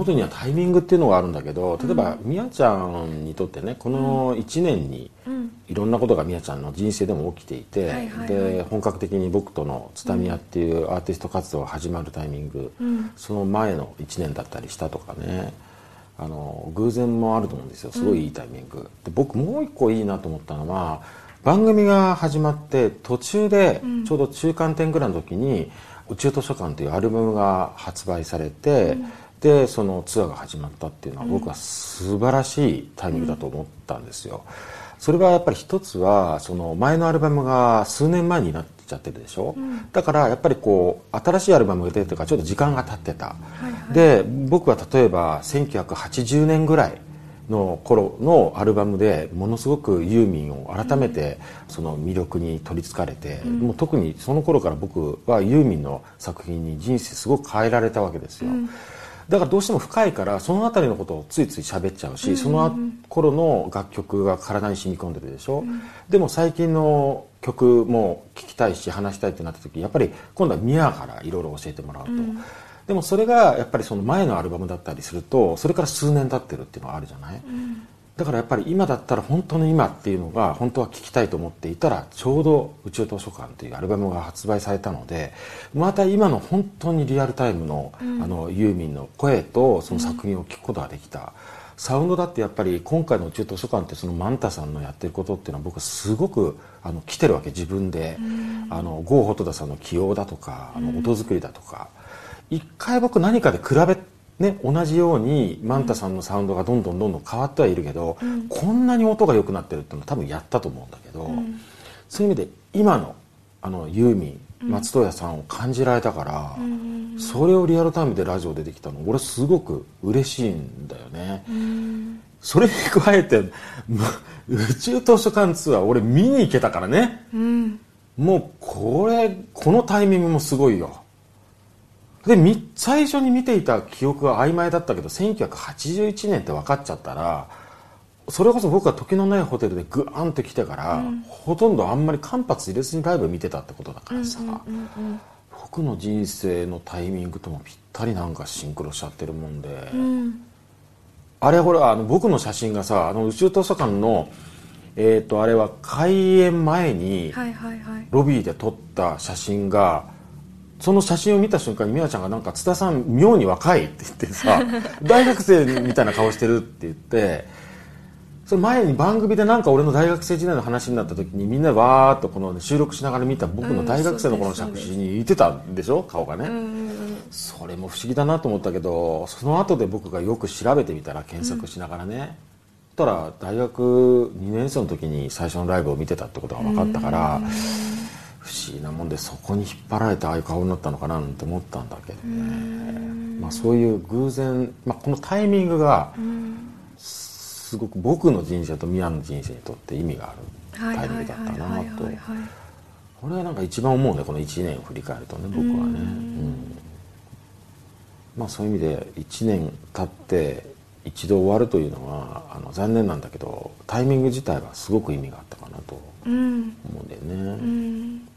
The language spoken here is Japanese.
ことにはタイミングっていうのがあるんだけど例えばみやちゃんにとってねこの1年にいろんなことがみやちゃんの人生でも起きていて、で本格的に僕との津田宮っていうアーティスト活動が始まるタイミング、その前の1年だったりしたとかねあの偶然もあると思うんですよ。すごいいいタイミング、で僕もう一個いいなと思ったのは番組が始まって途中でちょうど中間点ぐらいの時に「宇宙図書館」というアルバムが発売されて、でそのツアーが始まったっていうのは僕は素晴らしいタイミングだと思ったんですよ。それはやっぱり一つはその前のアルバムが数年前になっちゃってるでしょ、うん、だからやっぱりこう新しいアルバムが出てからちょっと時間が経ってた、はいはい、で僕は例えば1980年ぐらいの頃のアルバムでものすごくユーミンを改めてその魅力に取りつかれて、うん、もう特にその頃から僕はユーミンの作品に人生すごく変えられたわけですよ。うんだからどうしても深いからその辺りのことをついつい喋っちゃうし、うん、その頃の楽曲が体に染み込んでるでしょ、うん、でも最近の曲も聴きたいし話したいってなった時やっぱり今度はミアからいろいろ教えてもらうと、うん、でもそれがやっぱりその前のアルバムだったりするとそれから数年経ってるっていうのがあるじゃない、だからやっぱり今だったら本当の今っていうのが本当は聞きたいと思っていたらちょうど「宇宙図書館」というアルバムが発売されたのでまた今の本当にリアルタイムの,、あのユーミンの声とその作品を聞くことができた。サウンドだってやっぱり今回の宇宙図書館ってそのマンタさんのやってることっていうのは僕すごくあの来てるわけ自分で、あの郷蛍田さんの起用だとかあの音作りだとか、一回僕何かで比べね、同じようにマンタさんのサウンドがどんどんどんどん変わってはいるけど、うん、こんなに音が良くなってるってのは多分やったと思うんだけど、うん、そういう意味で今のあのユーミン松任谷さんを感じられたから、うん、それをリアルタイムでラジオ出てきたの俺すごく嬉しいんだよね。それに加えて 宇宙図書館ツアー俺見に行けたからね、もうこれこのタイミングもすごいよ。で最初に見ていた記憶が曖昧だったけど1981年って分かっちゃったらそれこそ僕は時のないホテルでグワンって来てから、うん、ほとんどあんまり間髪入れずにライブ見てたってことだからさ、僕の人生のタイミングともぴったりなんかシンクロしちゃってるもんで、うん、あれほらあの僕の写真がさあの宇宙図書館のえっ、ー、とあれは開演前にロビーで撮った写真が、その写真を見た瞬間に美和ちゃんがなんか津田さん妙に若いって言ってさ 大学生みたいな顔してるって言ってそれ前に番組でなんか俺の大学生時代の話になった時にみんなわーっとこの、収録しながら見た僕の大学生の頃の写真に似てたんでしょ顔がね、それも不思議だなと思ったけどその後で僕がよく調べてみたら検索しながらね、そしたら大学2年生の時に最初のライブを見てたってことが分かったから、不思議なもんでそこに引っ張られてああいう顔になったのかななんて思ったんだけどね、まあ、そういう偶然、まあ、このタイミングがすごく僕の人生と宮の人生にとって意味があるタイミングだったなと。これはなんか一番思うねこの1年を振り返るとね僕はね。うん。まあ、そういう意味で1年経って一度終わるというのはあの残念なんだけどタイミング自体はすごく意味があったかなと思うんだよね。うん